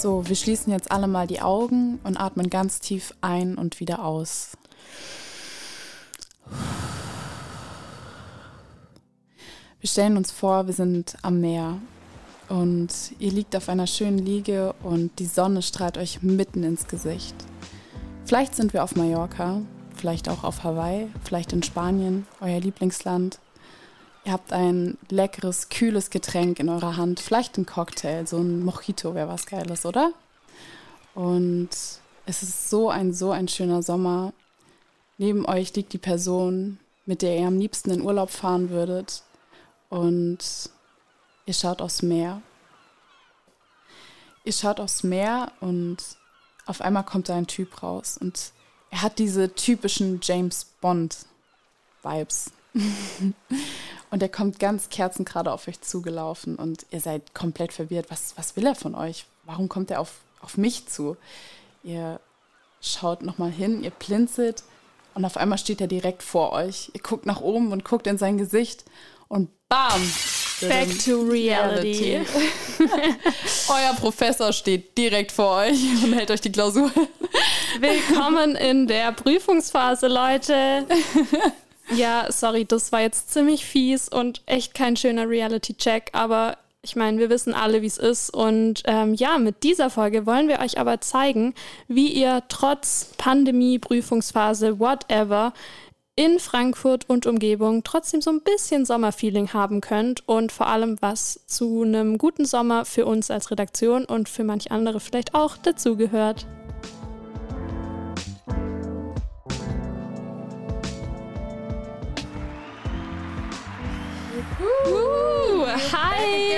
So, wir schließen jetzt alle mal die Augen und atmen ganz tief ein und wieder aus. Wir stellen uns vor, wir sind am Meer und ihr liegt auf einer schönen Liege und die Sonne strahlt euch mitten ins Gesicht. Vielleicht sind wir auf Mallorca, vielleicht auch auf Hawaii, vielleicht in Spanien, euer Lieblingsland. Ihr habt ein leckeres, kühles Getränk in eurer Hand, vielleicht ein Cocktail, so ein Mojito wäre was Geiles, oder? Und es ist so ein, so ein schöner Sommer. Neben euch liegt die Person, mit der ihr am liebsten in Urlaub fahren würdet. Und ihr schaut aufs Meer. Ihr schaut aufs Meer und auf einmal kommt da ein Typ raus. Und er hat diese typischen James Bond-Vibes. und er kommt ganz kerzengerade auf euch zugelaufen und ihr seid komplett verwirrt. Was, was will er von euch? Warum kommt er auf, auf mich zu? Ihr schaut nochmal hin, ihr blinzelt und auf einmal steht er direkt vor euch. Ihr guckt nach oben und guckt in sein Gesicht und bam! Back to reality. Euer Professor steht direkt vor euch und hält euch die Klausur. Willkommen in der Prüfungsphase, Leute. Ja, sorry, das war jetzt ziemlich fies und echt kein schöner Reality-Check, aber ich meine, wir wissen alle, wie es ist. Und ähm, ja, mit dieser Folge wollen wir euch aber zeigen, wie ihr trotz Pandemie, Prüfungsphase, whatever, in Frankfurt und Umgebung trotzdem so ein bisschen Sommerfeeling haben könnt und vor allem was zu einem guten Sommer für uns als Redaktion und für manch andere vielleicht auch dazugehört. Uh, hi!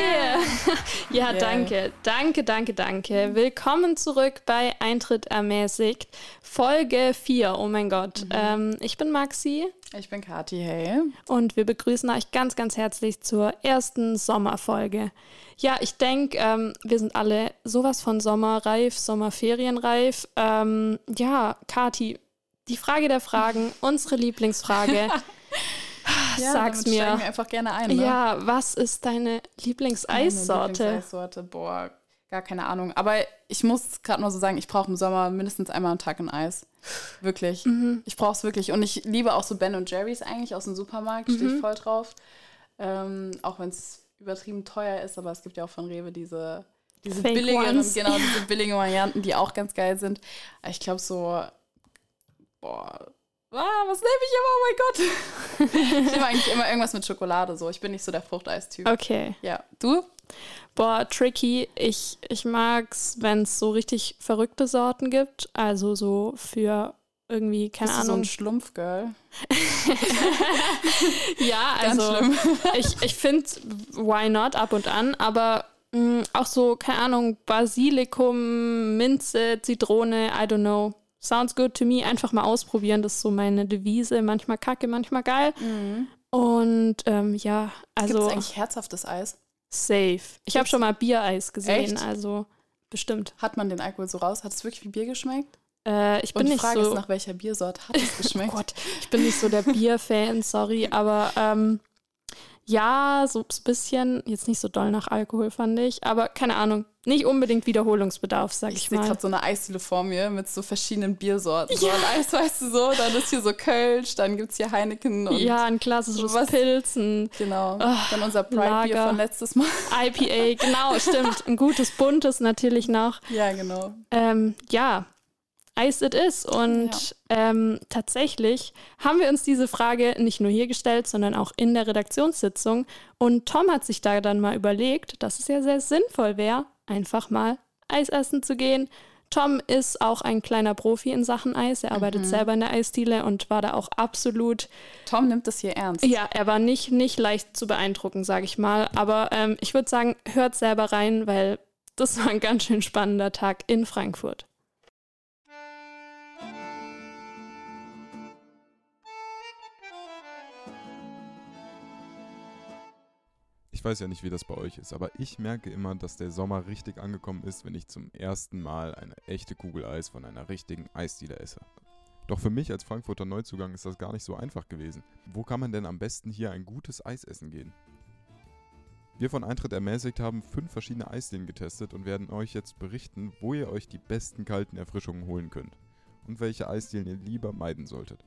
ja, danke, danke, danke, danke. Willkommen zurück bei Eintritt ermäßigt, Folge 4. Oh mein Gott. Mhm. Ähm, ich bin Maxi. Ich bin Kathi, hey. Und wir begrüßen euch ganz, ganz herzlich zur ersten Sommerfolge. Ja, ich denke, ähm, wir sind alle sowas von sommerreif, sommerferienreif. Ähm, ja, Kathi, die Frage der Fragen, unsere Lieblingsfrage. Ja, Sag's mir. wir einfach gerne ein. Ne? Ja, was ist deine Lieblingseissorte? Lieblingseissorte, boah, gar keine Ahnung. Aber ich muss gerade mal so sagen, ich brauche im Sommer mindestens einmal am Tag ein Eis. Wirklich. Mhm. Ich brauche es wirklich. Und ich liebe auch so Ben und Jerry's eigentlich aus dem Supermarkt. Mhm. Stehe ich voll drauf. Ähm, auch wenn es übertrieben teuer ist, aber es gibt ja auch von Rewe diese, diese billigeren, genau, diese billigen Varianten, die auch ganz geil sind. Ich glaube so, boah, ah, was nehme ich immer? Oh mein Gott. ich nehme eigentlich immer irgendwas mit Schokolade so. Ich bin nicht so der Fruchteistyp. Okay. Ja. Du? Boah, tricky. Ich, ich es, wenn es so richtig verrückte Sorten gibt. Also so für irgendwie, keine Bist Ahnung. Du so ein Schlumpfgirl. ja, also ich, ich finde, why not ab und an, aber mh, mm, auch so, keine Ahnung, Basilikum, Minze, Zitrone, I don't know. Sounds good to me. Einfach mal ausprobieren. Das ist so meine Devise. Manchmal kacke, manchmal geil. Mhm. Und ähm, ja, also. Gibt es eigentlich herzhaftes Eis? Safe. Ich habe schon mal Biereis gesehen, Echt? also bestimmt. Hat man den Alkohol so raus? Hat es wirklich wie Bier geschmeckt? Äh, ich bin Und die nicht Frage so. ist, nach welcher Biersorte hat es geschmeckt? oh Gott, ich bin nicht so der Bierfan, sorry, aber ähm, ja, so ein bisschen, jetzt nicht so doll nach Alkohol, fand ich, aber keine Ahnung, nicht unbedingt Wiederholungsbedarf, sag ich, ich mal. Ich sehe gerade so eine Eisdiele vor mir mit so verschiedenen Biersorten. Ja. So ein Eis, weißt du so, dann ist hier so Kölsch, dann gibt es hier Heineken und. Ja, ein klassisches was, Pilzen. Genau. Oh, dann unser Pride-Bier von letztes Mal. IPA, genau, stimmt. Ein gutes, buntes natürlich noch. Ja, genau. Ähm, ja, Eis it is. Und ja. ähm, tatsächlich haben wir uns diese Frage nicht nur hier gestellt, sondern auch in der Redaktionssitzung. Und Tom hat sich da dann mal überlegt, dass es ja sehr sinnvoll wäre, einfach mal Eis essen zu gehen. Tom ist auch ein kleiner Profi in Sachen Eis. Er arbeitet mhm. selber in der Eisdiele und war da auch absolut. Tom nimmt das hier ernst. Ja, er war nicht, nicht leicht zu beeindrucken, sage ich mal. Aber ähm, ich würde sagen, hört selber rein, weil das war ein ganz schön spannender Tag in Frankfurt. Ich weiß ja nicht, wie das bei euch ist, aber ich merke immer, dass der Sommer richtig angekommen ist, wenn ich zum ersten Mal eine echte Kugel Eis von einer richtigen Eisdiele esse. Doch für mich als Frankfurter Neuzugang ist das gar nicht so einfach gewesen. Wo kann man denn am besten hier ein gutes Eis essen gehen? Wir von Eintritt ermäßigt haben fünf verschiedene Eisdielen getestet und werden euch jetzt berichten, wo ihr euch die besten kalten Erfrischungen holen könnt und welche Eisdielen ihr lieber meiden solltet.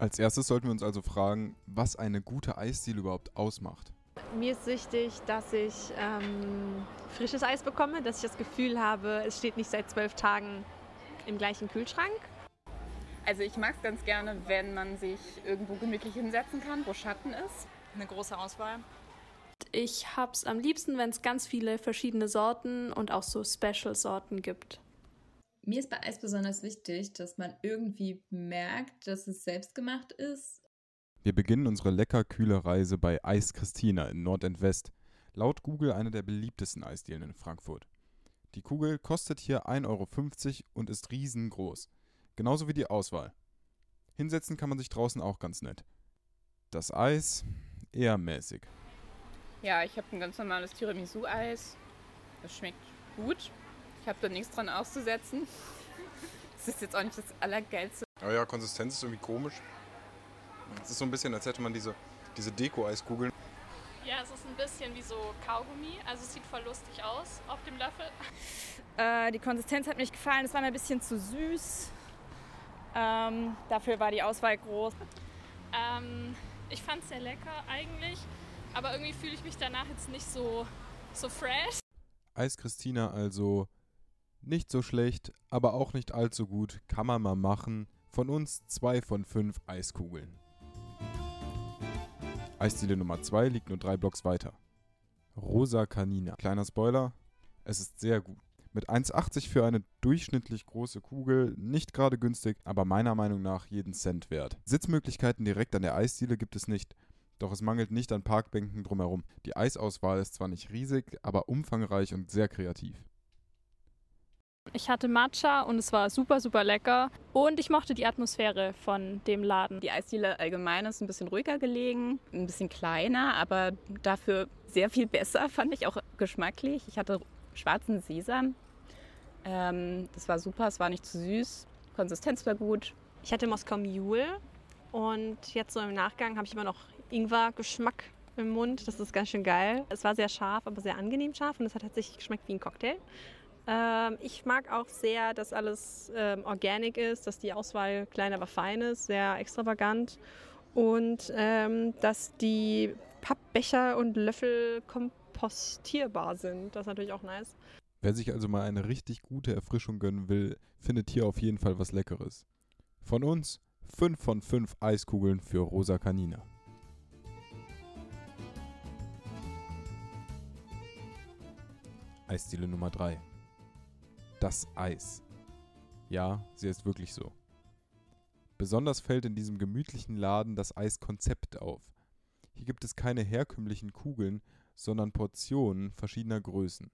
Als erstes sollten wir uns also fragen, was eine gute Eisdiele überhaupt ausmacht. Mir ist wichtig, dass ich ähm, frisches Eis bekomme, dass ich das Gefühl habe, es steht nicht seit zwölf Tagen im gleichen Kühlschrank. Also ich mag es ganz gerne, wenn man sich irgendwo gemütlich hinsetzen kann, wo Schatten ist eine große Auswahl. Ich habe es am liebsten, wenn es ganz viele verschiedene Sorten und auch so Special-Sorten gibt. Mir ist bei Eis besonders wichtig, dass man irgendwie merkt, dass es selbstgemacht ist. Wir beginnen unsere lecker kühle Reise bei Eis Christina in Nordend-West. Laut Google eine der beliebtesten Eisdielen in Frankfurt. Die Kugel kostet hier 1,50 Euro und ist riesengroß. Genauso wie die Auswahl. Hinsetzen kann man sich draußen auch ganz nett. Das Eis eher mäßig. Ja, ich habe ein ganz normales Tiramisu-Eis. Das schmeckt gut. Ich habe da nichts dran auszusetzen. Das ist jetzt auch nicht das Allergeilste. Aber ja, Konsistenz ist irgendwie komisch. Es ist so ein bisschen, als hätte man diese, diese Deko-Eiskugeln. Ja, es ist ein bisschen wie so Kaugummi. Also es sieht voll lustig aus auf dem Löffel. Äh, die Konsistenz hat mir nicht gefallen. Es war mir ein bisschen zu süß. Ähm, dafür war die Auswahl groß. Ähm, ich fand es sehr lecker eigentlich, aber irgendwie fühle ich mich danach jetzt nicht so, so fresh. Eis Christina also nicht so schlecht, aber auch nicht allzu gut. Kann man mal machen. Von uns zwei von fünf Eiskugeln. Eisdiele Nummer 2 liegt nur drei Blocks weiter. Rosa Canina. Kleiner Spoiler, es ist sehr gut. Mit 1,80 für eine durchschnittlich große Kugel, nicht gerade günstig, aber meiner Meinung nach jeden Cent wert. Sitzmöglichkeiten direkt an der Eisdiele gibt es nicht, doch es mangelt nicht an Parkbänken drumherum. Die Eisauswahl ist zwar nicht riesig, aber umfangreich und sehr kreativ. Ich hatte Matcha und es war super, super lecker. Und ich mochte die Atmosphäre von dem Laden. Die Eisdiele allgemein ist ein bisschen ruhiger gelegen, ein bisschen kleiner, aber dafür sehr viel besser, fand ich auch geschmacklich. Ich hatte schwarzen Sesam. Ähm, das war super, es war nicht zu süß, Konsistenz war gut. Ich hatte Moskau Mule und jetzt so im Nachgang habe ich immer noch Ingwer-Geschmack im Mund. Das ist ganz schön geil. Es war sehr scharf, aber sehr angenehm scharf und es hat tatsächlich geschmeckt wie ein Cocktail. Ähm, ich mag auch sehr, dass alles ähm, organic ist, dass die Auswahl klein, aber fein ist, sehr extravagant und ähm, dass die Pappbecher und Löffel kompostierbar sind. Das ist natürlich auch nice. Wer sich also mal eine richtig gute Erfrischung gönnen will, findet hier auf jeden Fall was Leckeres. Von uns 5 von 5 Eiskugeln für Rosa Canina. Eisdiele Nummer 3. Das Eis. Ja, sie ist wirklich so. Besonders fällt in diesem gemütlichen Laden das Eiskonzept auf. Hier gibt es keine herkömmlichen Kugeln, sondern Portionen verschiedener Größen.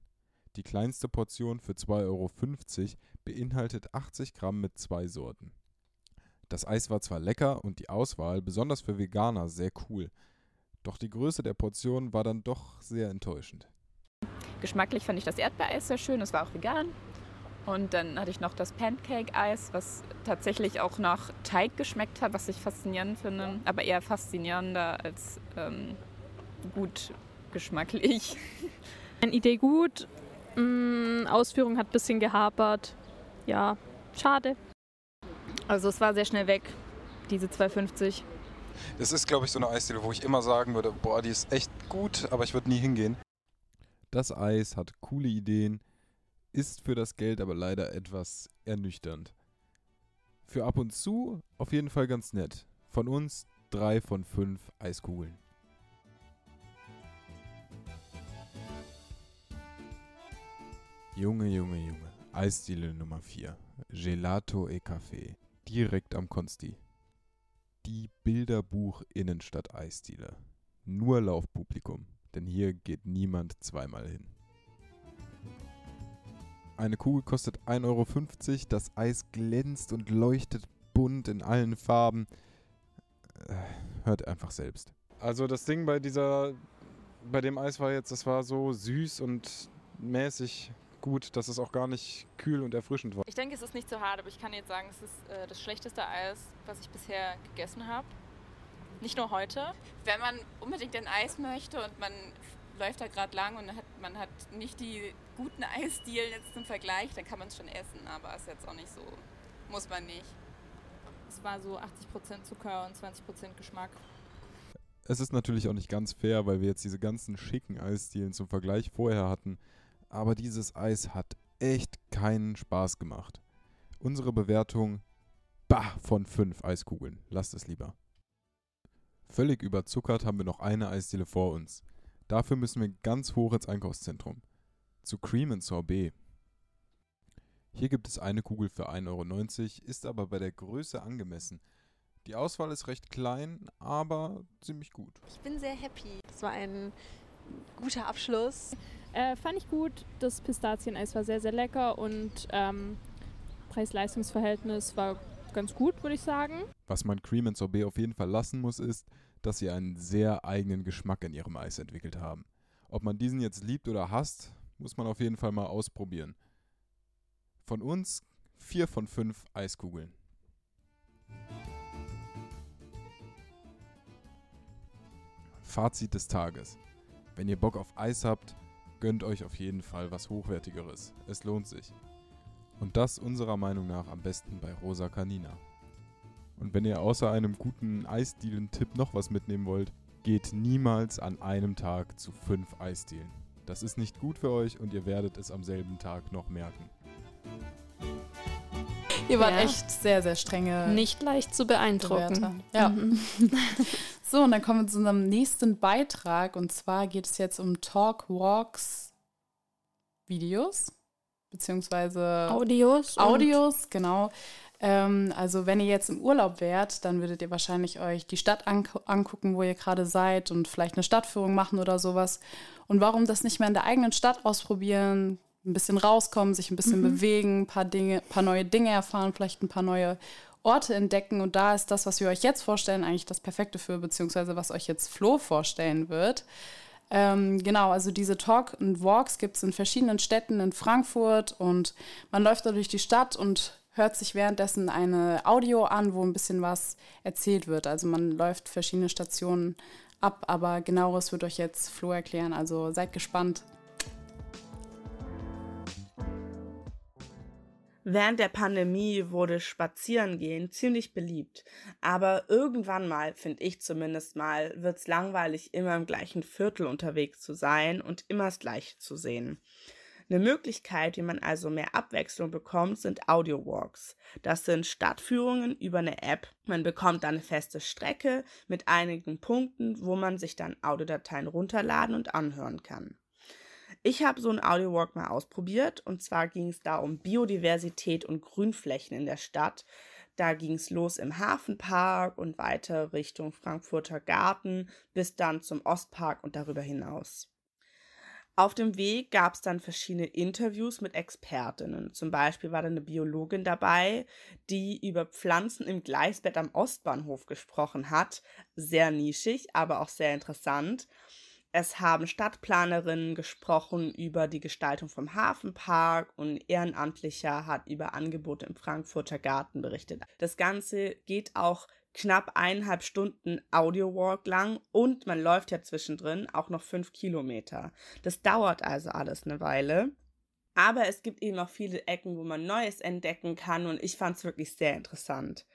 Die kleinste Portion für 2,50 Euro beinhaltet 80 Gramm mit zwei Sorten. Das Eis war zwar lecker und die Auswahl, besonders für Veganer, sehr cool, doch die Größe der Portion war dann doch sehr enttäuschend. Geschmacklich fand ich das Erdbeereis sehr schön, es war auch vegan. Und dann hatte ich noch das Pancake-Eis, was tatsächlich auch nach Teig geschmeckt hat, was ich faszinierend finde, aber eher faszinierender als ähm, gut geschmacklich. Eine Idee gut, mm, Ausführung hat ein bisschen gehapert. Ja, schade. Also es war sehr schnell weg, diese 2,50. Das ist, glaube ich, so eine Eisdiele, wo ich immer sagen würde, boah, die ist echt gut, aber ich würde nie hingehen. Das Eis hat coole Ideen, ist für das Geld aber leider etwas ernüchternd. Für ab und zu auf jeden Fall ganz nett. Von uns drei von fünf Eiskugeln. Junge, Junge, Junge. Eisdiele Nummer 4. Gelato e Café. Direkt am Konsti. Die Bilderbuch Innenstadt Eisdiele. Nur Laufpublikum, denn hier geht niemand zweimal hin. Eine Kugel kostet 1,50 Euro, das Eis glänzt und leuchtet bunt in allen Farben. Äh, hört einfach selbst. Also das Ding bei dieser, bei dem Eis war jetzt, das war so süß und mäßig gut, dass es auch gar nicht kühl und erfrischend war. Ich denke, es ist nicht so hart, aber ich kann jetzt sagen, es ist äh, das schlechteste Eis, was ich bisher gegessen habe. Nicht nur heute. Wenn man unbedingt ein Eis möchte und man läuft da gerade lang und hat, man hat nicht die guten Eisdielen jetzt zum Vergleich, dann kann man es schon essen, aber ist jetzt auch nicht so, muss man nicht. Es war so 80% Zucker und 20% Geschmack. Es ist natürlich auch nicht ganz fair, weil wir jetzt diese ganzen schicken Eisdielen zum Vergleich vorher hatten. Aber dieses Eis hat echt keinen Spaß gemacht. Unsere Bewertung, bah, von 5 Eiskugeln. Lasst es lieber. Völlig überzuckert haben wir noch eine Eisdiele vor uns. Dafür müssen wir ganz hoch ins Einkaufszentrum. Zu Cream and Sorbet. Hier gibt es eine Kugel für 1,90 Euro, ist aber bei der Größe angemessen. Die Auswahl ist recht klein, aber ziemlich gut. Ich bin sehr happy. Das war ein guter Abschluss. Äh, fand ich gut. Das Pistazieneis war sehr, sehr lecker und ähm, Preis-Leistungs-Verhältnis war ganz gut, würde ich sagen. Was man Cream and Sorbet auf jeden Fall lassen muss, ist, dass sie einen sehr eigenen Geschmack in ihrem Eis entwickelt haben. Ob man diesen jetzt liebt oder hasst, muss man auf jeden Fall mal ausprobieren. Von uns vier von fünf Eiskugeln. Fazit des Tages. Wenn ihr Bock auf Eis habt, gönnt euch auf jeden Fall was Hochwertigeres. Es lohnt sich. Und das unserer Meinung nach am besten bei Rosa Canina. Und wenn ihr außer einem guten Eisdielen-Tipp noch was mitnehmen wollt, geht niemals an einem Tag zu fünf Eisdielen. Das ist nicht gut für euch und ihr werdet es am selben Tag noch merken. Ihr wart Ja. echt sehr, sehr strenge Nicht leicht zu beeindrucken. Bewerter. Ja. Mhm. So, und dann kommen wir zu unserem nächsten Beitrag. Und zwar geht es jetzt um Talk Walks Videos, beziehungsweise Audios. Audios, genau. Ähm, also wenn ihr jetzt im Urlaub wärt, dann würdet ihr wahrscheinlich euch die Stadt angu angucken, wo ihr gerade seid und vielleicht eine Stadtführung machen oder sowas. Und warum das nicht mehr in der eigenen Stadt ausprobieren, ein bisschen rauskommen, sich ein bisschen bewegen, ein paar Dinge, paar neue Dinge erfahren, vielleicht ein paar neue Orte entdecken. Und da ist das, was wir euch jetzt vorstellen, eigentlich das Perfekte für, beziehungsweise was euch jetzt Flo vorstellen wird. Ähm, genau, also diese Talk und Walks gibt es in verschiedenen Städten in Frankfurt und man läuft da durch die Stadt und hört sich währenddessen eine Audio an, wo ein bisschen was erzählt wird. Also man läuft verschiedene Stationen ab, aber genaueres wird euch jetzt Flo erklären. Also seid gespannt. Während der Pandemie wurde Spazierengehen ziemlich beliebt. Aber irgendwann mal, finde ich zumindest mal, wird's langweilig, immer im gleichen Viertel unterwegs zu sein und immer das Gleiche zu sehen. Eine Möglichkeit, wie man also mehr Abwechslung bekommt, sind Audio-Walks. Das sind Stadtführungen über eine App. Man bekommt dann eine feste Strecke mit einigen Punkten, wo man sich dann Audiodateien runterladen und anhören kann. Ich habe so einen Audiowalk mal ausprobiert und zwar ging es da um Biodiversität und Grünflächen in der Stadt. Da ging es los im Hafenpark und weiter Richtung Frankfurter Garten bis dann zum Ostpark und darüber hinaus. Auf dem Weg gab es dann verschiedene Interviews mit Expertinnen. Zum Beispiel war da eine Biologin dabei, die über Pflanzen im Gleisbett am Ostbahnhof gesprochen hat. Sehr nischig, aber auch sehr interessant. Es haben Stadtplanerinnen gesprochen über die Gestaltung vom Hafenpark und Ehrenamtlicher hat über Angebote im Frankfurter Garten berichtet. Das Ganze geht auch knapp eineinhalb Stunden Audio-Walk lang und man läuft ja zwischendrin auch noch fünf Kilometer. Das dauert also alles eine Weile. Aber es gibt eben auch viele Ecken, wo man Neues entdecken kann und ich fand es wirklich sehr interessant.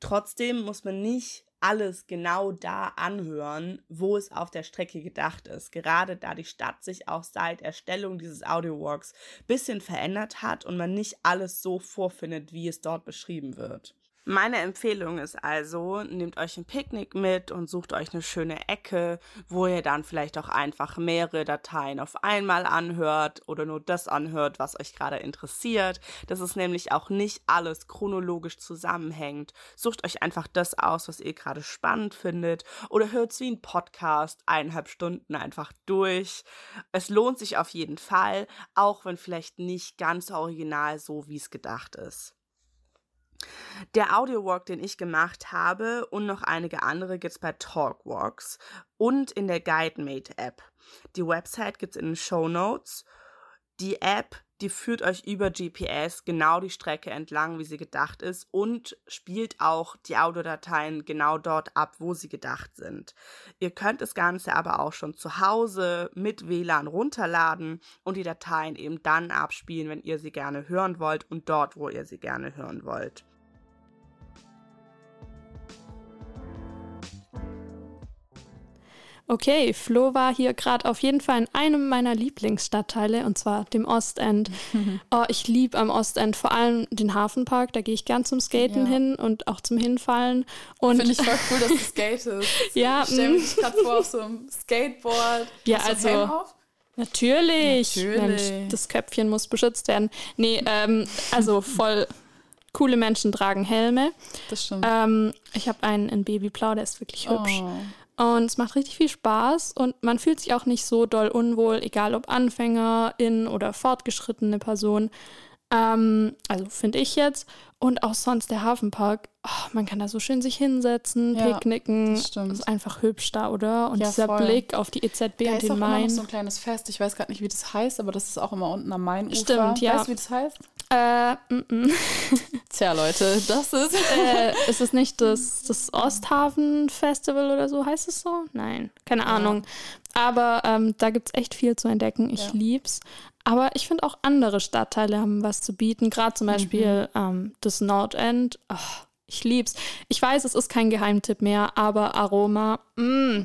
Trotzdem muss man nicht alles genau da anhören, wo es auf der Strecke gedacht ist. Gerade da die Stadt sich auch seit Erstellung dieses Audiowalks bisschen verändert hat und man nicht alles so vorfindet, wie es dort beschrieben wird. Meine Empfehlung ist also, nehmt euch ein Picknick mit und sucht euch eine schöne Ecke, wo ihr dann vielleicht auch einfach mehrere Dateien auf einmal anhört oder nur das anhört, was euch gerade interessiert. Das ist nämlich auch nicht alles chronologisch zusammenhängt. Sucht euch einfach das aus, was ihr gerade spannend findet oder hört wie ein Podcast eineinhalb Stunden einfach durch. Es lohnt sich auf jeden Fall, auch wenn vielleicht nicht ganz original so, wie es gedacht ist. Der Audiowalk, den ich gemacht habe und noch einige andere gibt's bei Talkwalks und in der GuideMate App. Die Website gibt's in den Show Notes. Die App die führt euch über GPS genau die Strecke entlang, wie sie gedacht ist und spielt auch die Audiodateien genau dort ab, wo sie gedacht sind. Ihr könnt das Ganze aber auch schon zu Hause mit WLAN runterladen und die Dateien eben dann abspielen, wenn ihr sie gerne hören wollt und dort, wo ihr sie gerne hören wollt. Okay, Flo war hier gerade auf jeden Fall in einem meiner Lieblingsstadtteile und zwar dem Ostend. oh, ich liebe am Ostend vor allem den Hafenpark, da gehe ich gern zum Skaten Ja. hin und auch zum Hinfallen. Und Finde ich voll cool, dass du skatest. Ja, ich stelle mm. mich gerade vor auf so einem Skateboard. Ja, Hast also- auf? Natürlich. Natürlich. Mensch, das Köpfchen muss beschützt werden. Nee, ähm, also voll coole Menschen tragen Helme. Das stimmt. Ähm, ich habe einen in Babyblau, der ist wirklich hübsch. Oh. Und es macht richtig viel Spaß und man fühlt sich auch nicht so doll unwohl, egal ob Anfängerin oder fortgeschrittene Person. Ähm, also finde ich jetzt. Und auch sonst der Hafenpark. Oh, man kann da so schön sich hinsetzen, Ja, picknicken. das stimmt. Ist einfach hübsch da, oder? Und Ja, dieser voll. Blick auf die EZB Da und ist auch den immer noch Main. so ein kleines Fest. Ich weiß gerade nicht, wie das heißt, aber das ist auch immer unten am Mainufer. Stimmt, ja. Weißt du, wie das heißt? Äh, mm, mm. Tja, Leute, das ist... äh, ist es nicht das, das Osthafen-Festival oder so? Heißt es so? Nein, keine Ahnung. Aber ähm, da gibt es echt viel zu entdecken. Ich Ja. lieb's. Aber ich finde auch andere Stadtteile haben was zu bieten. Gerade zum Beispiel ähm, das Nordend. Ach, ich lieb's. Ich weiß, es ist kein Geheimtipp mehr, aber Aroma, mh,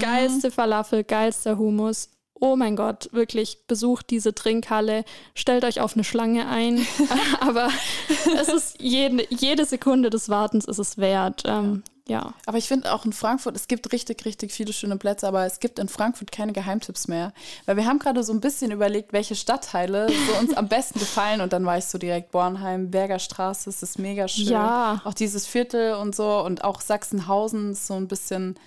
geilste Falafel, geilster Hummus. Oh mein Gott, wirklich, besucht diese Trinkhalle, stellt euch auf eine Schlange ein. aber es ist jede, jede Sekunde des Wartens ist es wert. Ähm, ja. Aber ich finde auch in Frankfurt, es gibt richtig, richtig viele schöne Plätze, aber es gibt in Frankfurt keine Geheimtipps mehr. Weil wir haben gerade so ein bisschen überlegt, welche Stadtteile so uns am besten gefallen und dann war ich so direkt Bornheim, Bergerstraße, es ist mega schön. Ja. Auch dieses Viertel und so und auch Sachsenhausen ist so ein bisschen,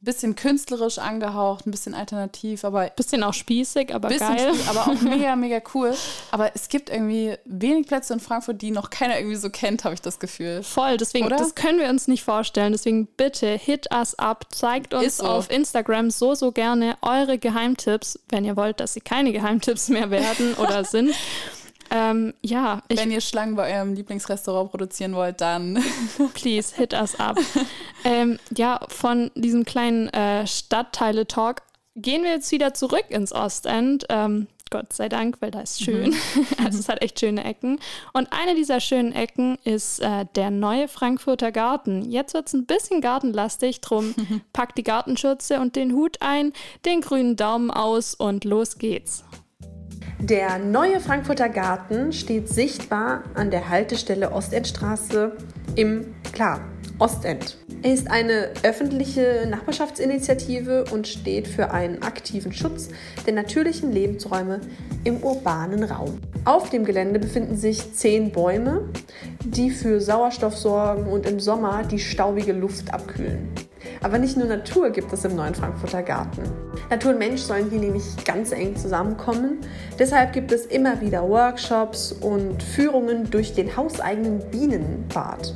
bisschen künstlerisch angehaucht, ein bisschen alternativ, aber Bisschen auch spießig, aber bisschen geil. spiel- aber auch mega, mega cool. Aber es gibt irgendwie wenig Plätze in Frankfurt, die noch keiner irgendwie so kennt, habe ich das Gefühl. Voll, deswegen, Oder? das können wir uns nicht vorstellen. Deswegen bitte hit us up, zeigt uns so. auf Instagram so, so gerne eure Geheimtipps, wenn ihr wollt, dass sie keine Geheimtipps mehr werden oder sind. Ähm, ja, ich, Wenn ihr Schlangen bei eurem Lieblingsrestaurant produzieren wollt, dann please hit us up. ähm, ja, von diesem kleinen äh, Stadtteile-Talk gehen wir jetzt wieder zurück ins Ostend. Ähm, Gott sei Dank, weil da ist schön. Also es hat echt schöne Ecken. Und eine dieser schönen Ecken ist äh, der neue Frankfurter Garten. Jetzt wird es ein bisschen gartenlastig, drum packt die Gartenschürze und den Hut ein, den grünen Daumen aus und los geht's. Der neue Frankfurter Garten steht sichtbar an der Haltestelle Ostendstraße im, klar, Ostend. Er ist eine öffentliche Nachbarschaftsinitiative und steht für einen aktiven Schutz der natürlichen Lebensräume im urbanen Raum. Auf dem Gelände befinden sich zehn Bäume, die für Sauerstoff sorgen und im Sommer die staubige Luft abkühlen. Aber nicht nur Natur gibt es im neuen Frankfurter Garten. Natur und Mensch sollen hier nämlich ganz eng zusammenkommen. Deshalb gibt es immer wieder Workshops und Führungen durch den hauseigenen Bienenbad.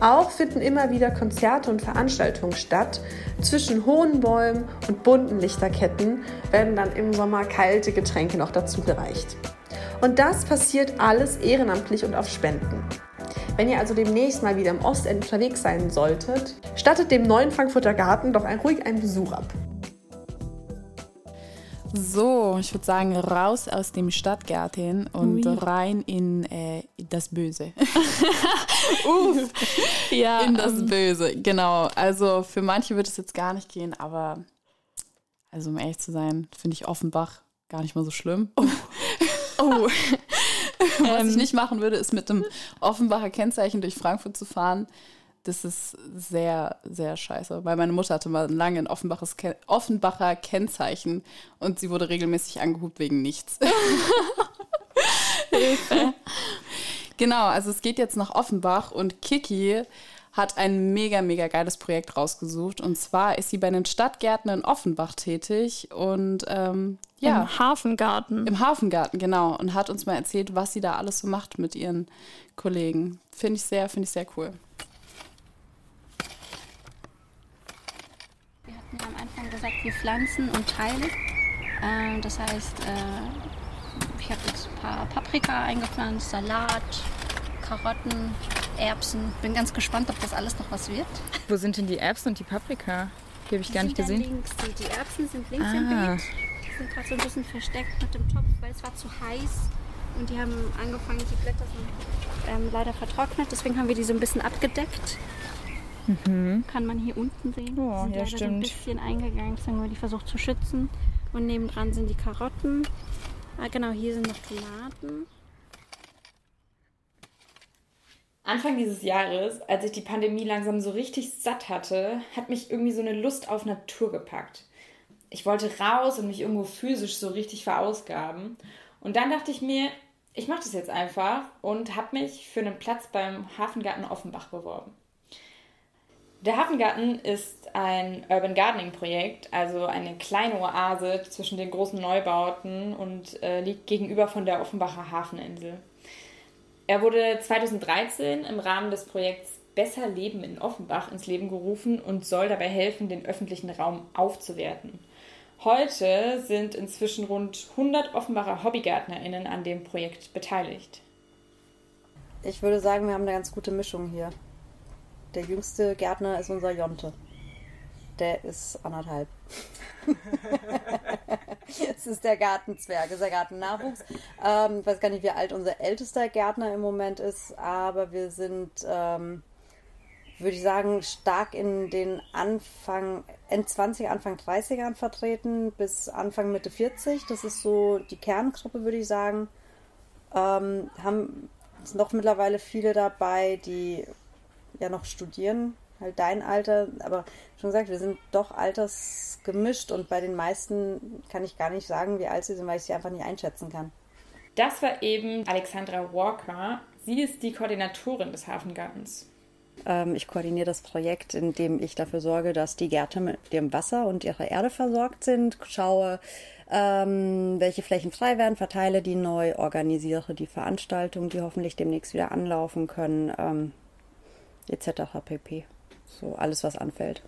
Auch finden immer wieder Konzerte und Veranstaltungen statt. Zwischen hohen Bäumen und bunten Lichterketten werden dann im Sommer kalte Getränke noch dazu gereicht. Und das passiert alles ehrenamtlich und auf Spenden. Wenn ihr also demnächst mal wieder im Ostend unterwegs sein solltet, stattet dem neuen Frankfurter Garten doch ein, ruhig einen Besuch ab. So, ich würde sagen, raus aus dem Stadtgarten und Ui. rein in äh, das Böse. Ja, in das ähm, Böse, genau. Also für manche wird es jetzt gar nicht gehen, aber also um ehrlich zu sein, finde ich Offenbach gar nicht mal so schlimm. oh. Was Ähm. ich nicht machen würde, ist mit dem Offenbacher Kennzeichen durch Frankfurt zu fahren. Das ist sehr, sehr scheiße. Weil meine Mutter hatte mal lange ein Offenbaches Ken Offenbacher Kennzeichen und sie wurde regelmäßig angehubt wegen nichts. Genau, also es geht jetzt nach Offenbach und Kiki hat ein mega, mega geiles Projekt rausgesucht. Und zwar ist sie bei den Stadtgärten in Offenbach tätig und ähm, ja, Im Hafengarten. im Hafengarten, genau. Und hat uns mal erzählt, was sie da alles so macht mit ihren Kollegen. Finde ich sehr, finde ich sehr cool. Wir hatten ja am Anfang gesagt, wir pflanzen und teilen. Ähm, das heißt, äh, Ich habe jetzt ein paar Paprika eingepflanzt, Salat, Karotten, Erbsen. Bin ganz gespannt, ob das alles noch was wird. Wo sind denn die Erbsen und die Paprika? Die habe ich Die gar nicht gesehen. Links. Die, die Erbsen sind links im Ah. Beet. Die sind gerade so ein bisschen versteckt mit dem Topf, weil es war zu heiß. Und die haben angefangen, die Blätter sind ähm, leider vertrocknet. Deswegen haben wir die so ein bisschen abgedeckt. Kann man hier unten sehen. Mhm. Oh, die sind ja, leider so ein stimmt. bisschen eingegangen. Deswegen haben wir die versucht zu schützen. Und nebendran sind die Karotten. Ah, genau, hier sind noch Tomaten. Anfang dieses Jahres, als ich die Pandemie langsam so richtig satt hatte, hat mich irgendwie so eine Lust auf Natur gepackt. Ich wollte raus und mich irgendwo physisch so richtig verausgaben. Und dann dachte ich mir, ich mache das jetzt einfach und habe mich für einen Platz beim Hafengarten Offenbach beworben. Der Hafengarten ist ein Urban Gardening Projekt, also eine kleine Oase zwischen den großen Neubauten und äh, liegt gegenüber von der Offenbacher Hafeninsel. Er wurde 2013 im Rahmen des Projekts Besser Leben in Offenbach ins Leben gerufen und soll dabei helfen, den öffentlichen Raum aufzuwerten. Heute sind inzwischen rund 100 Offenbacher HobbygärtnerInnen an dem Projekt beteiligt. Ich würde sagen, wir haben eine ganz gute Mischung hier. Der jüngste Gärtner ist unser Jonte. Der ist anderthalb. Es ist der Gartenzwerg, ist der Gartennachwuchs. Ähm, ich weiß gar nicht, wie alt unser ältester Gärtner im Moment ist, aber wir sind, ähm, würde ich sagen, stark in den Anfang, End 20, Anfang 30ern vertreten, bis Anfang Mitte 40. Das ist so die Kerngruppe, würde ich sagen. Ähm, haben noch mittlerweile viele dabei, die ja noch studieren, halt dein Alter, aber schon gesagt, wir sind doch altersgemischt und bei den meisten kann ich gar nicht sagen, wie alt sie sind, weil ich sie einfach nicht einschätzen kann. Das war eben Alexandra Walker. Sie ist die Koordinatorin des Hafengartens. Ähm, ich koordiniere das Projekt, indem ich dafür sorge, dass die Gärten mit dem Wasser und ihrer Erde versorgt sind, schaue, ähm, welche Flächen frei werden, verteile die neu, organisiere die Veranstaltungen, die hoffentlich demnächst wieder anlaufen können, ähm, etc. pp. So alles, was anfällt.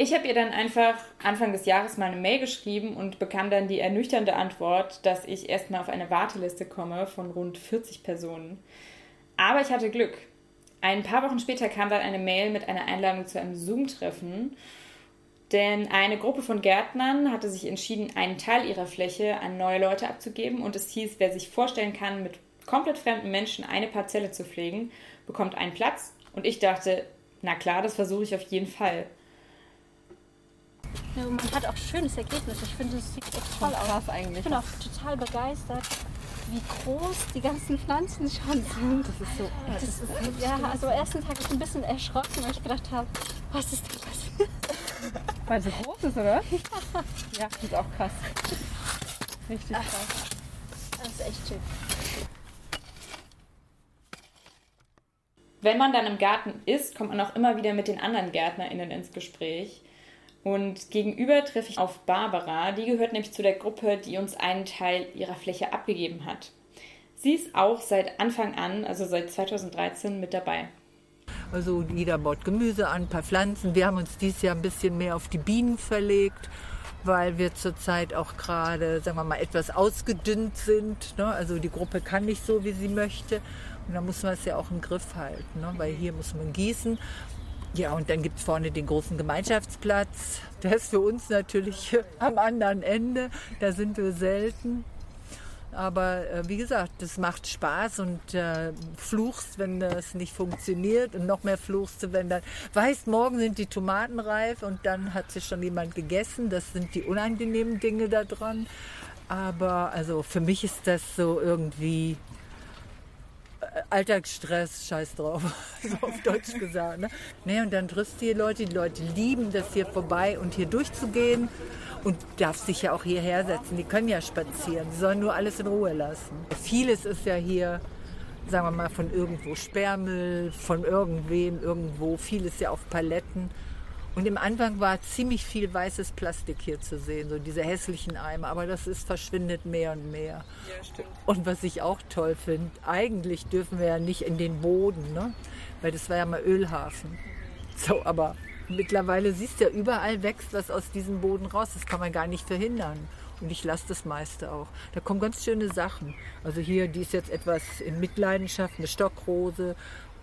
Ich habe ihr dann einfach Anfang des Jahres mal eine Mail geschrieben und bekam dann die ernüchternde Antwort, dass ich erstmal auf eine Warteliste komme von rund 40 Personen. Aber ich hatte Glück. Ein paar Wochen später kam dann eine Mail mit einer Einladung zu einem Zoom-Treffen, denn eine Gruppe von Gärtnern hatte sich entschieden, einen Teil ihrer Fläche an neue Leute abzugeben und es hieß, wer sich vorstellen kann, mit komplett fremden Menschen eine Parzelle zu pflegen, bekommt einen Platz und ich dachte, na klar, das versuche ich auf jeden Fall. Ja, man hat auch schönes Ergebnis. Ich finde, es sieht echt toll aus. krass eigentlich. Ich bin auch total begeistert, wie groß die ganzen Pflanzen schon sind. Das ist so. Das ist, ja, also ersten Tag ich ein bisschen erschrocken, weil ich gedacht habe, was ist denn passiert? Weil es so groß ist, oder? Ja, das ist auch krass. Richtig krass. Das ist echt schön. Wenn man dann im Garten ist, kommt man auch immer wieder mit den anderen GärtnerInnen ins Gespräch. Und gegenüber treffe ich auf Barbara, die gehört nämlich zu der Gruppe, die uns einen Teil ihrer Fläche abgegeben hat. Sie ist auch seit Anfang an, also seit 2013, mit dabei. Also jeder baut Gemüse an, ein paar Pflanzen. Wir haben uns dieses Jahr ein bisschen mehr auf die Bienen verlegt, weil wir zurzeit auch gerade, sagen wir mal, etwas ausgedünnt sind. Ne? Also die Gruppe kann nicht so, wie sie möchte. Und da muss man es ja auch im Griff halten, ne? weil hier muss man gießen. Ja, und dann gibt es vorne den großen Gemeinschaftsplatz. Der ist für uns natürlich am anderen Ende. Da sind wir selten. Aber äh, wie gesagt, das macht Spaß und äh, fluchst, wenn das nicht funktioniert und noch mehr fluchst du, wenn dann weißt, morgen sind die Tomaten reif und dann hat sich schon jemand gegessen. Das sind die unangenehmen Dinge da dran. Aber also für mich ist das so irgendwie Alltagsstress, scheiß drauf, so auf Deutsch gesagt. Ne? Nee, und dann triffst du die Leute, die Leute lieben das hier vorbei und hier durchzugehen und darfst dich ja auch hierher setzen. Die können ja spazieren, die sollen nur alles in Ruhe lassen. Vieles ist ja hier, sagen wir mal, von irgendwo Sperrmüll, von irgendwem, irgendwo, vieles ja auf Paletten. Und im Anfang war ziemlich viel weißes Plastik hier zu sehen, so diese hässlichen Eimer, aber das ist verschwindet mehr und mehr. Ja, stimmt. Und was ich auch toll finde, eigentlich dürfen wir ja nicht in den Boden, ne? weil das war ja mal Ölhafen. So, aber mittlerweile siehst du ja, überall wächst was aus diesem Boden raus. Das kann man gar nicht verhindern. Und ich lasse das meiste auch. Da kommen ganz schöne Sachen. Also hier, die ist jetzt etwas in Mitleidenschaft, eine Stockrose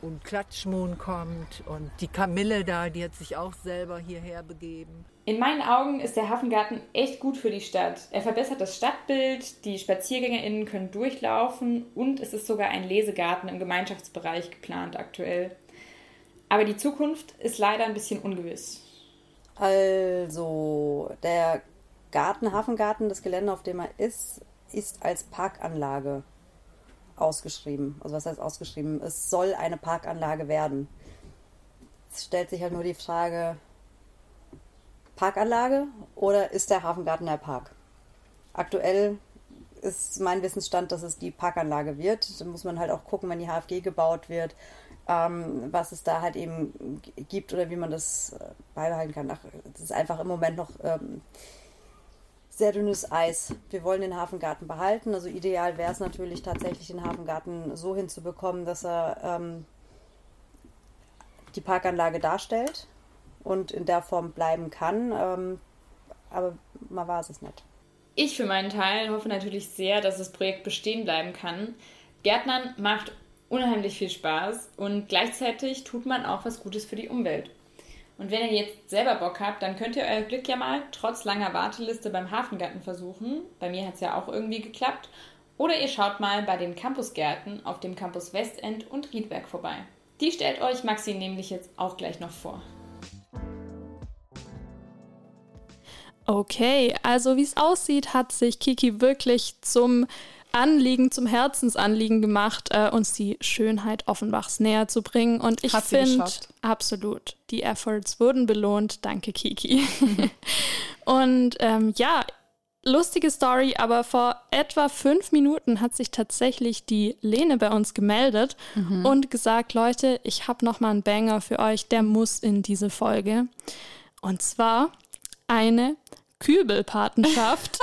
und Klatschmohn kommt und die Kamille da, die hat sich auch selber hierher begeben. In meinen Augen ist der Hafengarten echt gut für die Stadt. Er verbessert das Stadtbild, die SpaziergängerInnen können durchlaufen und es ist sogar ein Lesegarten im Gemeinschaftsbereich geplant aktuell. Aber die Zukunft ist leider ein bisschen ungewiss. Also, der Garten, Hafengarten, das Gelände, auf dem er ist, ist als Parkanlage ausgeschrieben. Also was heißt ausgeschrieben? Es soll eine Parkanlage werden. Es stellt sich halt nur die Frage, Parkanlage oder ist der Hafengarten der Park? Aktuell ist mein Wissensstand, dass es die Parkanlage wird. Da muss man halt auch gucken, wenn die HFG gebaut wird, ähm, was es da halt eben gibt oder wie man das äh, beibehalten kann. Ach, das ist einfach im Moment noch ähm, sehr dünnes Eis. Wir wollen den Hafengarten behalten. Also ideal wäre es natürlich tatsächlich, den Hafengarten so hinzubekommen, dass er ähm, die Parkanlage darstellt und in der Form bleiben kann. Ähm, aber man weiß es nicht. Ich für meinen Teil hoffe natürlich sehr, dass das Projekt bestehen bleiben kann. Gärtnern macht unheimlich viel Spaß und gleichzeitig tut man auch was Gutes für die Umwelt. Und wenn ihr jetzt selber Bock habt, dann könnt ihr euer Glück ja mal trotz langer Warteliste beim Hafengarten versuchen. Bei mir hat es ja auch irgendwie geklappt. Oder ihr schaut mal bei den Campusgärten auf dem Campus Westend und Riedberg vorbei. Die stellt euch Maxi nämlich jetzt auch gleich noch vor. Okay, also wie es aussieht, hat sich Kiki wirklich zum Anliegen, zum Herzensanliegen gemacht, äh, uns die Schönheit Offenbachs näher zu bringen. Und ich finde, absolut, die Efforts wurden belohnt. Danke, Kiki. und ähm, ja, lustige Story, aber vor etwa fünf Minuten hat sich tatsächlich die Lene bei uns gemeldet mhm. und gesagt, Leute, ich habe noch mal einen Banger für euch, der muss in diese Folge. Und zwar eine Kübelpatenschaft.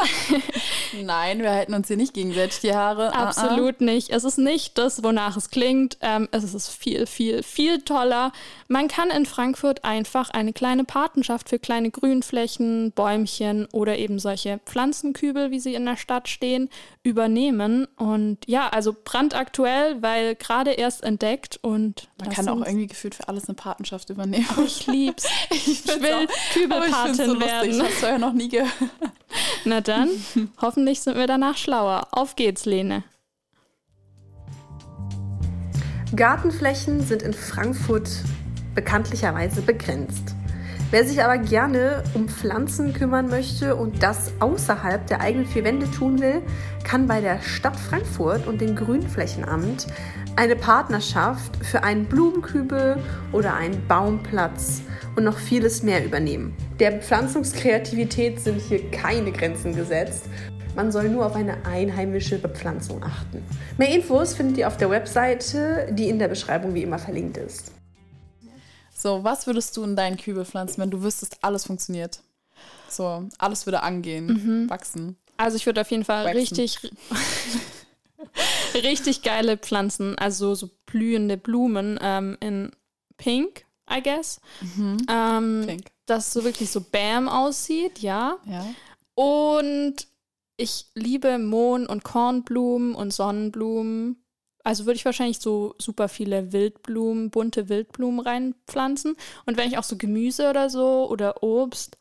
Nein, wir halten uns hier nicht gegenseitig die Haare. Ah, Absolut uh -uh. nicht. Es ist nicht das, wonach es klingt. Ähm, es ist viel, viel, viel toller. Man kann in Frankfurt einfach eine kleine Patenschaft für kleine Grünflächen, Bäumchen oder eben solche Pflanzenkübel, wie sie in der Stadt stehen, übernehmen. Und ja, also brandaktuell, weil gerade erst entdeckt und man kann auch irgendwie gefühlt für alles eine Patenschaft übernehmen. Oh, ich lieb's. Ich, ich will Kübelpatin so werden. Ich hab's vorher noch nie gehört. Na dann, hoffentlich sind wir danach schlauer. Auf geht's, Lene. Gartenflächen sind in Frankfurt bekanntlicherweise begrenzt. Wer sich aber gerne um Pflanzen kümmern möchte und das außerhalb der eigenen vier Wände tun will, kann bei der Stadt Frankfurt und dem Grünflächenamt eine Partnerschaft für einen Blumenkübel oder einen Baumplatz und noch vieles mehr übernehmen. Der Bepflanzungskreativität sind hier keine Grenzen gesetzt. Man soll nur auf eine einheimische Bepflanzung achten. Mehr Infos findet ihr auf der Webseite, die in der Beschreibung wie immer verlinkt ist. So, was würdest du in deinen Kübel pflanzen, wenn du wüsstest, alles funktioniert? So, alles würde angehen, mhm. wachsen. Also ich würde auf jeden Fall Waxen. richtig, richtig geile Pflanzen, also so blühende Blumen ähm, in Pink, I guess. Mhm. Ähm, Pink. Das so wirklich so Bam aussieht, ja. Ja. Und ich liebe Mohn- und Kornblumen und Sonnenblumen also würde ich wahrscheinlich so super viele Wildblumen, bunte Wildblumen reinpflanzen. Und wenn ich auch so Gemüse oder so oder Obst.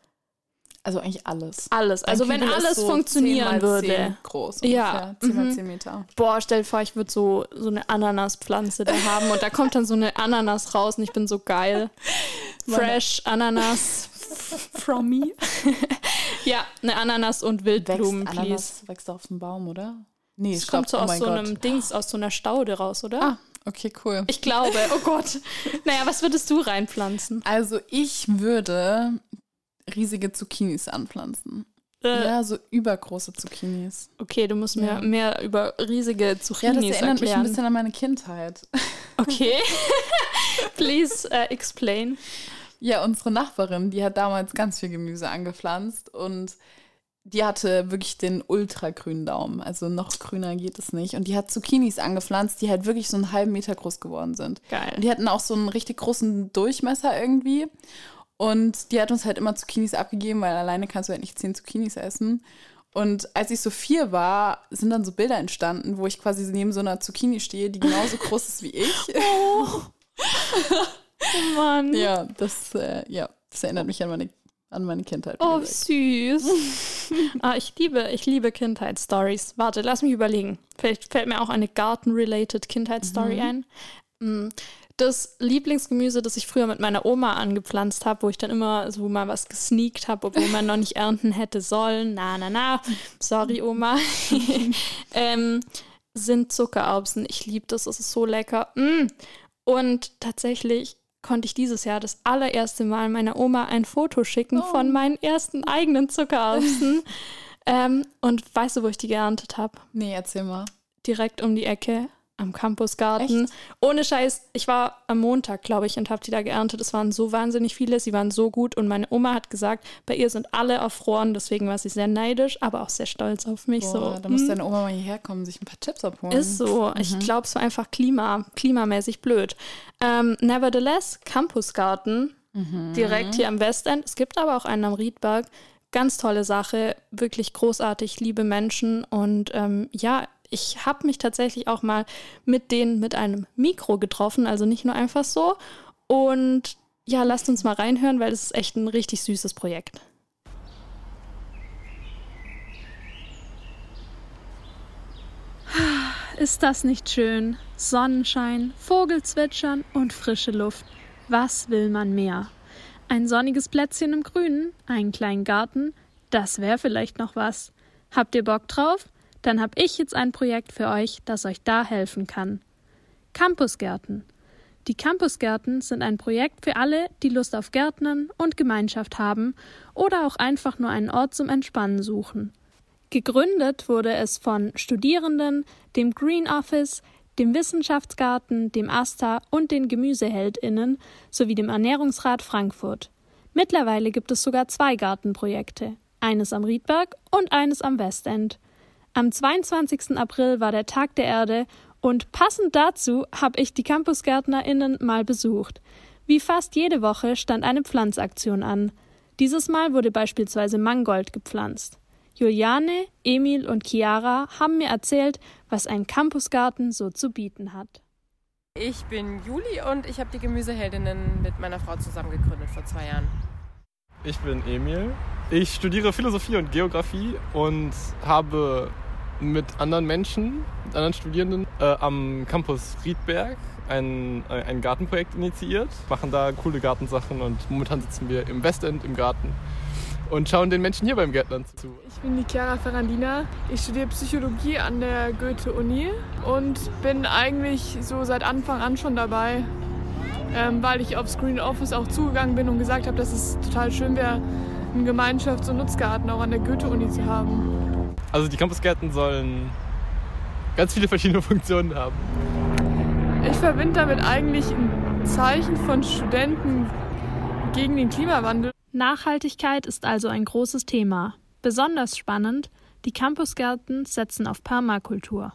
Also eigentlich alles. Alles. Also wenn alles so funktionieren 10 würde. 10 groß ungefähr. Ja. 10 mal 10 mhm. Meter. Boah, stell dir vor, ich würde so, so eine Ananaspflanze da haben und da kommt dann so eine Ananas raus und ich bin so geil. Fresh Ananas from me. ja, eine Ananas und Wildblumen, wächst, please. Ananas wächst auf dem Baum, oder? Nee, es kommt so oh aus so Gott. einem Dings, aus so einer Staude raus, oder? Ah, okay, cool. Ich glaube, oh Gott. naja, was würdest du reinpflanzen? Also ich würde riesige Zucchinis anpflanzen. Äh, ja, so übergroße Zucchinis. Okay, du musst ja. mir mehr über riesige Zucchinis erklären. Ja, das erinnert erklären. mich ein bisschen an meine Kindheit. Okay. Please uh, explain. Ja, unsere Nachbarin, die hat damals ganz viel Gemüse angepflanzt und die hatte wirklich den ultragrünen Daumen. Also noch grüner geht es nicht. Und die hat Zucchinis angepflanzt, die halt wirklich so einen halben Meter groß geworden sind. Geil. Und die hatten auch so einen richtig großen Durchmesser irgendwie. Und die hat uns halt immer Zucchinis abgegeben, weil alleine kannst du halt nicht zehn Zucchinis essen. Und als ich so vier war, sind dann so Bilder entstanden, wo ich quasi neben so einer Zucchini stehe, die genauso groß ist wie ich. Oh, oh Mann. Ja, das, äh, ja, das erinnert mich an meine, an meine Kindheit. Oh, gesagt. süß. ah, ich liebe, ich liebe Kindheitsstories. Warte, lass mich überlegen. Vielleicht fällt mir auch eine Garten-related Kindheitsstory Mhm. ein. Das Lieblingsgemüse, das ich früher mit meiner Oma angepflanzt habe, wo ich dann immer so mal was gesneakt habe, obwohl man noch nicht ernten hätte sollen. Na, na, na. Sorry, Oma. ähm, sind Zuckererbsen. Ich liebe das. Es ist so lecker. Mm. Und tatsächlich konnte ich dieses Jahr das allererste Mal meiner Oma ein Foto schicken von meinen ersten eigenen Zuckererbsen. ähm, und weißt du, wo ich die geerntet habe? Nee, erzähl mal. Direkt um die Ecke am Campusgarten. Ohne Scheiß, ich war am Montag, glaube ich, und habe die da geerntet. Es waren so wahnsinnig viele, sie waren so gut. Und meine Oma hat gesagt, bei ihr sind alle erfroren. Deswegen war sie sehr neidisch, aber auch sehr stolz auf mich. Boah, so, da muss hm. deine Oma mal hierher kommen, sich ein paar Tipps abholen. Ist so. Ich Mhm. glaube, es war einfach Klima, klimamäßig blöd. Ähm, nevertheless, Campusgarten, Mhm. direkt hier am Westend. Es gibt aber auch einen am Riedberg. Ganz tolle Sache, wirklich großartig, liebe Menschen. Und ähm, ja, ich habe mich tatsächlich auch mal mit denen mit einem Mikro getroffen, also nicht nur einfach so. Und ja, lasst uns mal reinhören, weil es ist echt ein richtig süßes Projekt. Ist das nicht schön? Sonnenschein, Vogelzwitschern und frische Luft. Was will man mehr? Ein sonniges Plätzchen im Grünen, einen kleinen Garten, das wäre vielleicht noch was. Habt ihr Bock drauf? Dann hab ich jetzt ein Projekt für euch, das euch da helfen kann. Campusgärten. Die Campusgärten sind ein Projekt für alle, die Lust auf Gärtnern und Gemeinschaft haben oder auch einfach nur einen Ort zum Entspannen suchen. Gegründet wurde es von Studierenden, dem Green Office, dem Wissenschaftsgarten, dem AStA und den GemüseheldInnen sowie dem Ernährungsrat Frankfurt. Mittlerweile gibt es sogar zwei Gartenprojekte, eines am Riedberg und eines am Westend. Am 22. April war der Tag der Erde und passend dazu habe ich die CampusgärtnerInnen mal besucht. Wie fast jede Woche stand eine Pflanzaktion an. Dieses Mal wurde beispielsweise Mangold gepflanzt. Juliane, Emil und Chiara haben mir erzählt, was ein Campusgarten so zu bieten hat. Ich bin Juli und ich habe die Gemüseheldinnen mit meiner Frau zusammen gegründet vor zwei Jahren. Ich bin Emil. Ich studiere Philosophie und Geografie und habe mit anderen Menschen, mit anderen Studierenden äh, am Campus Riedberg ein, äh, ein Gartenprojekt initiiert. Machen da coole Gartensachen und momentan sitzen wir im Westend im Garten und schauen den Menschen hier beim Gärtnern zu. Ich bin die Chiara Ferrandina. Ich studiere Psychologie an der Goethe-Uni und bin eigentlich so seit Anfang an schon dabei, ähm, weil ich aufs Green Office auch zugegangen bin und gesagt habe, dass es total schön wäre, einen Gemeinschafts- und Nutzgarten auch an der Goethe-Uni zu haben. Also die Campusgärten sollen ganz viele verschiedene Funktionen haben. Ich verbinde damit eigentlich ein Zeichen von Studenten gegen den Klimawandel. Nachhaltigkeit ist also ein großes Thema. Besonders spannend, die Campusgärten setzen auf Permakultur.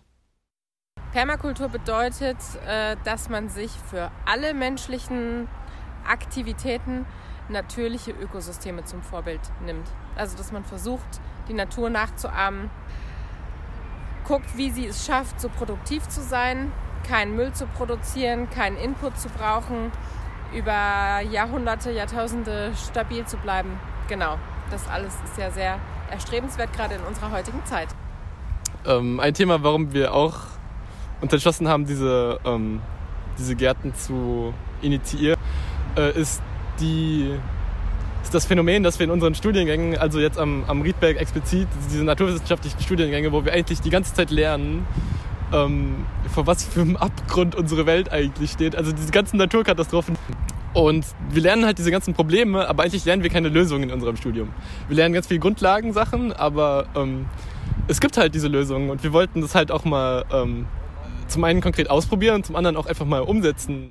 Permakultur bedeutet, äh, dass man sich für alle menschlichen Aktivitäten natürliche Ökosysteme zum Vorbild nimmt. Also dass man versucht, die Natur nachzuahmen, guckt, wie sie es schafft, so produktiv zu sein, keinen Müll zu produzieren, keinen Input zu brauchen, über Jahrhunderte, Jahrtausende stabil zu bleiben. Genau, das alles ist ja sehr erstrebenswert, gerade in unserer heutigen Zeit. Ähm, ein Thema, warum wir auch uns entschlossen haben, diese, ähm, diese Gärten zu initiieren, äh, ist, die, ist das Phänomen, dass wir in unseren Studiengängen, also jetzt am, am Riedberg explizit, diese naturwissenschaftlichen Studiengänge, wo wir eigentlich die ganze Zeit lernen, ähm, vor was für einem Abgrund unsere Welt eigentlich steht. Also diese ganzen Naturkatastrophen. Und wir lernen halt diese ganzen Probleme, aber eigentlich lernen wir keine Lösungen in unserem Studium. Wir lernen ganz viele Grundlagensachen, aber ähm, es gibt halt diese Lösungen und wir wollten das halt auch mal ähm, zum einen konkret ausprobieren und zum anderen auch einfach mal umsetzen.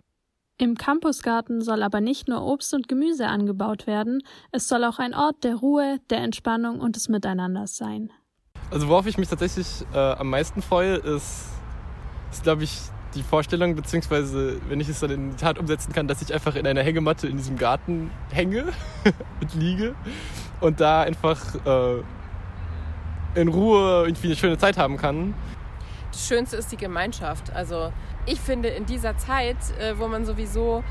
Im Campusgarten soll aber nicht nur Obst und Gemüse angebaut werden, es soll auch ein Ort der Ruhe, der Entspannung und des Miteinanders sein. Also worauf ich mich tatsächlich äh, am meisten freue, ist, ist glaube ich, die Vorstellung, beziehungsweise wenn ich es dann in die Tat umsetzen kann, dass ich einfach in einer Hängematte in diesem Garten hänge und liege und da einfach äh, in Ruhe irgendwie eine schöne Zeit haben kann. Das Schönste ist die Gemeinschaft. Also ich finde in dieser Zeit, äh, wo man sowieso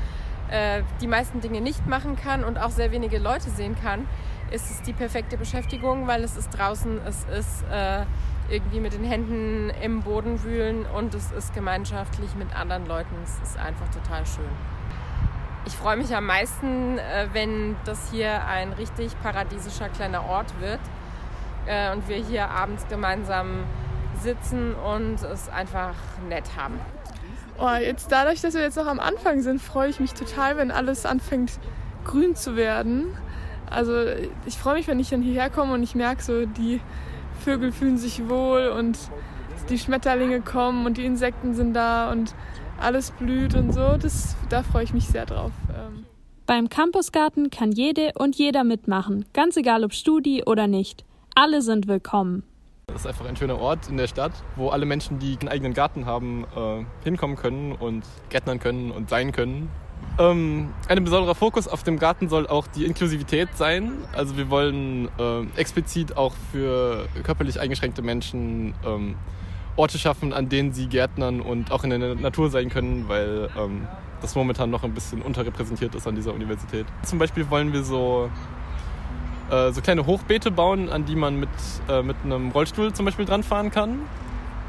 äh, die meisten Dinge nicht machen kann und auch sehr wenige Leute sehen kann, ist es die perfekte Beschäftigung, weil es ist draußen, es ist äh, irgendwie mit den Händen im Boden wühlen und es ist gemeinschaftlich mit anderen Leuten. Es ist einfach total schön. Ich freue mich am meisten, äh, wenn das hier ein richtig paradiesischer kleiner Ort wird äh, und wir hier abends gemeinsam sitzen und es einfach nett haben. Oh, jetzt dadurch, dass wir jetzt noch am Anfang sind, freue ich mich total, wenn alles anfängt grün zu werden. Also ich freue mich, wenn ich dann hierher komme und ich merke so, die Vögel fühlen sich wohl und die Schmetterlinge kommen und die Insekten sind da und alles blüht und so. Das, da freue ich mich sehr drauf. Ähm. Beim Campusgarten kann jede und jeder mitmachen, ganz egal ob Studi oder nicht. Alle sind willkommen. Das ist einfach ein schöner Ort in der Stadt, wo alle Menschen, die einen eigenen Garten haben, äh, hinkommen können und gärtnern können und sein können. Ähm, ein besonderer Fokus auf dem Garten soll auch die Inklusivität sein. Also wir wollen äh, explizit auch für körperlich eingeschränkte Menschen ähm, Orte schaffen, an denen sie gärtnern und auch in der Natur sein können, weil ähm, das momentan noch ein bisschen unterrepräsentiert ist an dieser Universität. Zum Beispiel wollen wir so, äh, so kleine Hochbeete bauen, an die man mit, äh, mit einem Rollstuhl zum Beispiel dran fahren kann.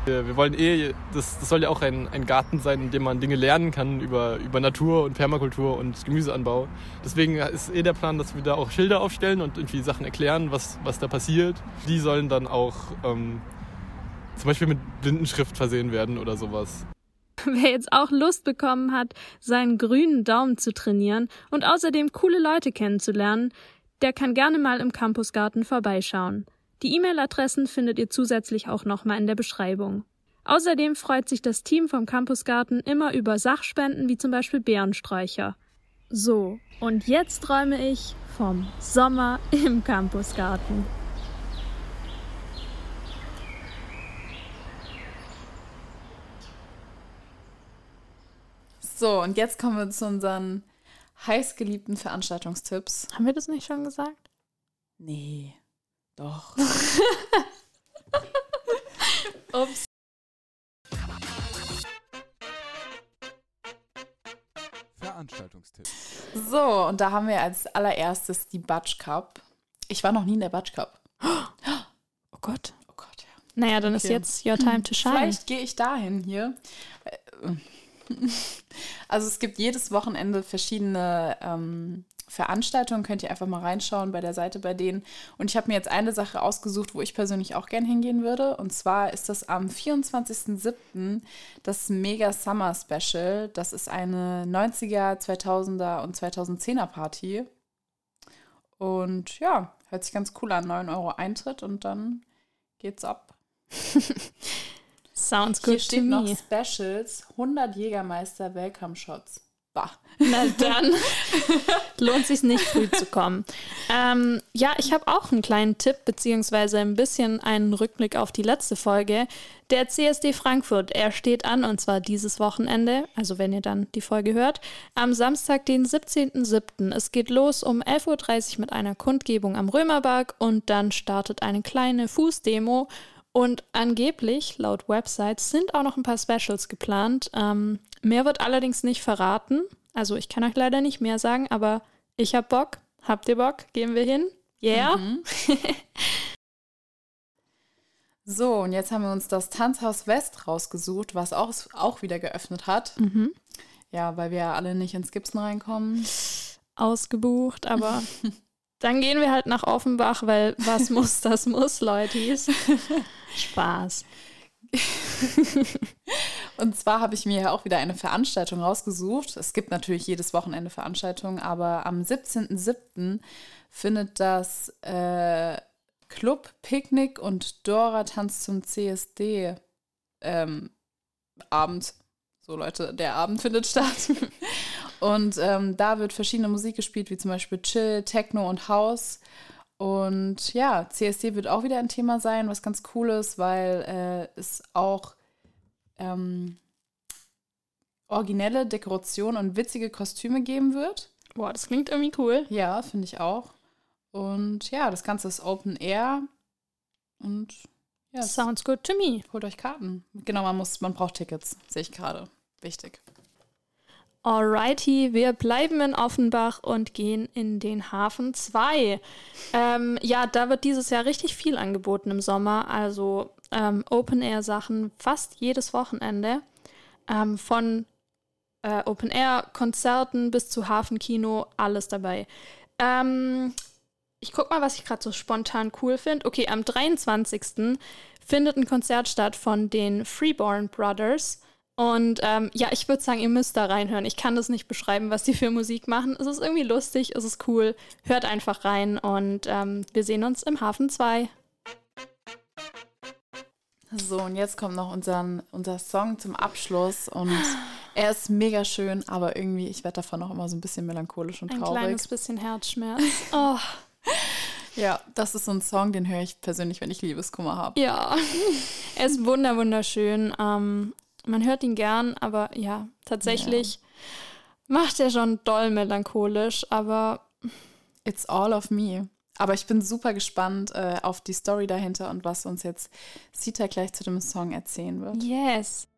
Wir, wir wollen eh, das, das soll ja auch ein, ein Garten sein, in dem man Dinge lernen kann über, über Natur und Permakultur und Gemüseanbau. Deswegen ist eh der Plan, dass wir da auch Schilder aufstellen und irgendwie Sachen erklären, was, was da passiert. Die sollen dann auch ähm, zum Beispiel mit Blindenschrift versehen werden oder sowas. Wer jetzt auch Lust bekommen hat, seinen grünen Daumen zu trainieren und außerdem coole Leute kennenzulernen, der kann gerne mal im Campusgarten vorbeischauen. Die E-Mail-Adressen findet ihr zusätzlich auch nochmal in der Beschreibung. Außerdem freut sich das Team vom Campusgarten immer über Sachspenden wie zum Beispiel Bärensträucher. So, und jetzt träume ich vom Sommer im Campusgarten. So, und jetzt kommen wir zu unseren heißgeliebten Veranstaltungstipps. Haben wir das nicht schon gesagt? Nee, doch. Ups. Veranstaltungstipps. So, und da haben wir als allererstes die Batsch Cup. Ich war noch nie in der Batsch Cup. Oh Gott. Oh Gott, ja. Naja, dann ist Okay. jetzt your time to shine. Vielleicht gehe ich dahin hier. Äh, Also es gibt jedes Wochenende verschiedene ähm, Veranstaltungen. Könnt ihr einfach mal reinschauen bei der Seite bei denen. Und ich habe mir jetzt eine Sache ausgesucht, wo ich persönlich auch gern hingehen würde. Und zwar ist das am 24.07. das Mega Summer Special. Das ist eine 90er, 2000er und 2010er Party. Und ja, hört sich ganz cool an. 9 Euro Eintritt und dann geht's ab. Sounds Hier good steht to noch me. Specials, 100 Jägermeister Welcome Shots. Bah. Na dann lohnt sich nicht früh zu kommen. Ähm, ja, ich habe auch einen kleinen Tipp beziehungsweise ein bisschen einen Rückblick auf die letzte Folge. Der CSD Frankfurt, er steht an und zwar dieses Wochenende, also wenn ihr dann die Folge hört, am Samstag, den 17.07. Es geht los um 11.30 Uhr mit einer Kundgebung am Römerberg und dann startet eine kleine Fußdemo und angeblich, laut Websites, sind auch noch ein paar Specials geplant. Ähm, mehr wird allerdings nicht verraten. Also ich kann euch leider nicht mehr sagen, aber ich hab Bock. Habt ihr Bock? Gehen wir hin? Yeah? Mhm. So, und jetzt haben wir uns das Tanzhaus West rausgesucht, was auch, auch wieder geöffnet hat. Mhm. Ja, weil wir ja alle nicht ins Gipsen reinkommen. Ausgebucht, aber dann gehen wir halt nach Offenbach, weil was muss, das muss, Leutis. Spaß. Und zwar habe ich mir ja auch wieder eine Veranstaltung rausgesucht. Es gibt natürlich jedes Wochenende Veranstaltungen, aber am 17.07. findet das äh, Club Picknick und Dora Tanz zum CSD ähm, Abend. So Leute, der Abend findet statt. Und ähm, da wird verschiedene Musik gespielt, wie zum Beispiel Chill, Techno und House. Und ja, CSD wird auch wieder ein Thema sein, was ganz cool ist, weil äh, es auch ähm, originelle Dekorationen und witzige Kostüme geben wird. Boah, das klingt irgendwie cool. Ja, finde ich auch. Und ja, das Ganze ist Open Air. Und ja, Sounds good to me. Holt euch Karten. Genau, man muss, man braucht Tickets, sehe ich gerade. Wichtig. Alrighty, wir bleiben in Offenbach und gehen in den Hafen 2. Ähm, ja, da wird dieses Jahr richtig viel angeboten im Sommer, also ähm, Open-Air-Sachen fast jedes Wochenende. Ähm, von äh, Open-Air-Konzerten bis zu Hafenkino, alles dabei. Ähm, ich guck mal, was ich gerade so spontan cool finde. Okay, am 23. findet ein Konzert statt von den Freeborn Brothers. Und ähm, ja, ich würde sagen, ihr müsst da reinhören. Ich kann das nicht beschreiben, was die für Musik machen. Es ist irgendwie lustig, es ist cool. Hört einfach rein und ähm, wir sehen uns im Hafen 2. So, und jetzt kommt noch unser, unser Song zum Abschluss. Und er ist mega schön, aber irgendwie, ich werde davon auch immer so ein bisschen melancholisch und Ein traurig. kleines bisschen Herzschmerz. Oh. Ja, das ist so ein Song, den höre ich persönlich, wenn ich Liebeskummer habe. Ja, er ist wunder wunderschön. Ähm, man hört ihn gern, aber ja, tatsächlich macht er schon doll melancholisch, aber It's all of me. Aber ich bin super gespannt äh, auf die Story dahinter und was uns jetzt Sita gleich zu dem Song erzählen wird. yes.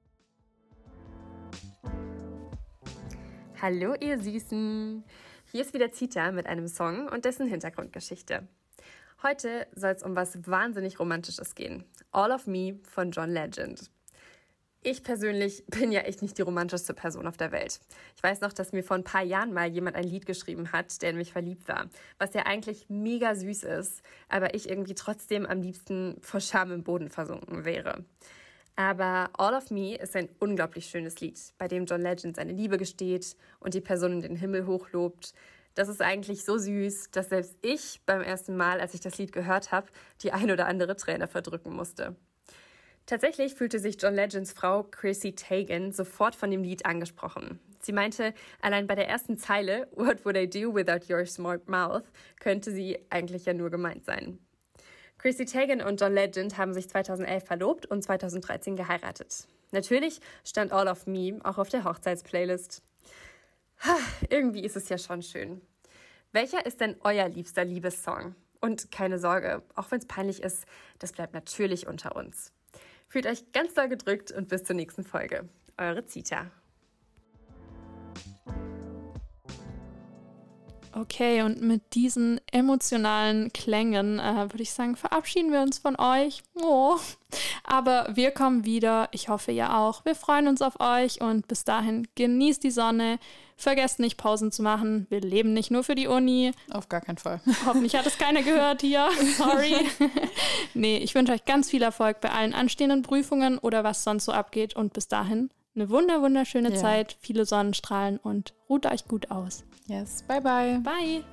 Hallo ihr Süßen! Hier ist wieder Zita mit einem Song und dessen Hintergrundgeschichte. Heute soll es um was wahnsinnig Romantisches gehen. All of Me von John Legend. Ich persönlich bin ja echt nicht die romantischste Person auf der Welt. Ich weiß noch, dass mir vor ein paar Jahren mal jemand ein Lied geschrieben hat, der in mich verliebt war, was ja eigentlich mega süß ist, aber ich irgendwie trotzdem am liebsten vor Scham im Boden versunken wäre. Aber All of Me ist ein unglaublich schönes Lied, bei dem John Legend seine Liebe gesteht und die Person in den Himmel hochlobt. Das ist eigentlich so süß, dass selbst ich beim ersten Mal, als ich das Lied gehört habe, die ein oder andere Träne verdrücken musste. Tatsächlich fühlte sich John Legends Frau Chrissy Teigen sofort von dem Lied angesprochen. Sie meinte, allein bei der ersten Zeile, What would I do without your smart mouth, könnte sie eigentlich ja nur gemeint sein. Chrissy Teigen und John Legend haben sich 2011 verlobt und 2013 geheiratet. Natürlich stand All of Me auch auf der Hochzeitsplaylist. Irgendwie ist es ja schon schön. Welcher ist denn euer liebster Liebessong? Und keine Sorge, auch wenn es peinlich ist, das bleibt natürlich unter uns. Fühlt euch ganz doll gedrückt und bis zur nächsten Folge. Eure Zita. Okay, und mit diesen emotionalen Klängen äh, würde ich sagen, verabschieden wir uns von euch. Oh. Aber wir kommen wieder. Ich hoffe, ihr auch. Wir freuen uns auf euch und bis dahin genießt die Sonne. Vergesst nicht, Pausen zu machen. Wir leben nicht nur für die Uni. Auf gar keinen Fall. Hoffentlich hat es keiner gehört hier. Sorry. nee, ich wünsche euch ganz viel Erfolg bei allen anstehenden Prüfungen oder was sonst so abgeht. Und bis dahin eine wunder wunderschöne Ja. Zeit, viele Sonnenstrahlen und ruht euch gut aus. Yes, bye bye. Bye.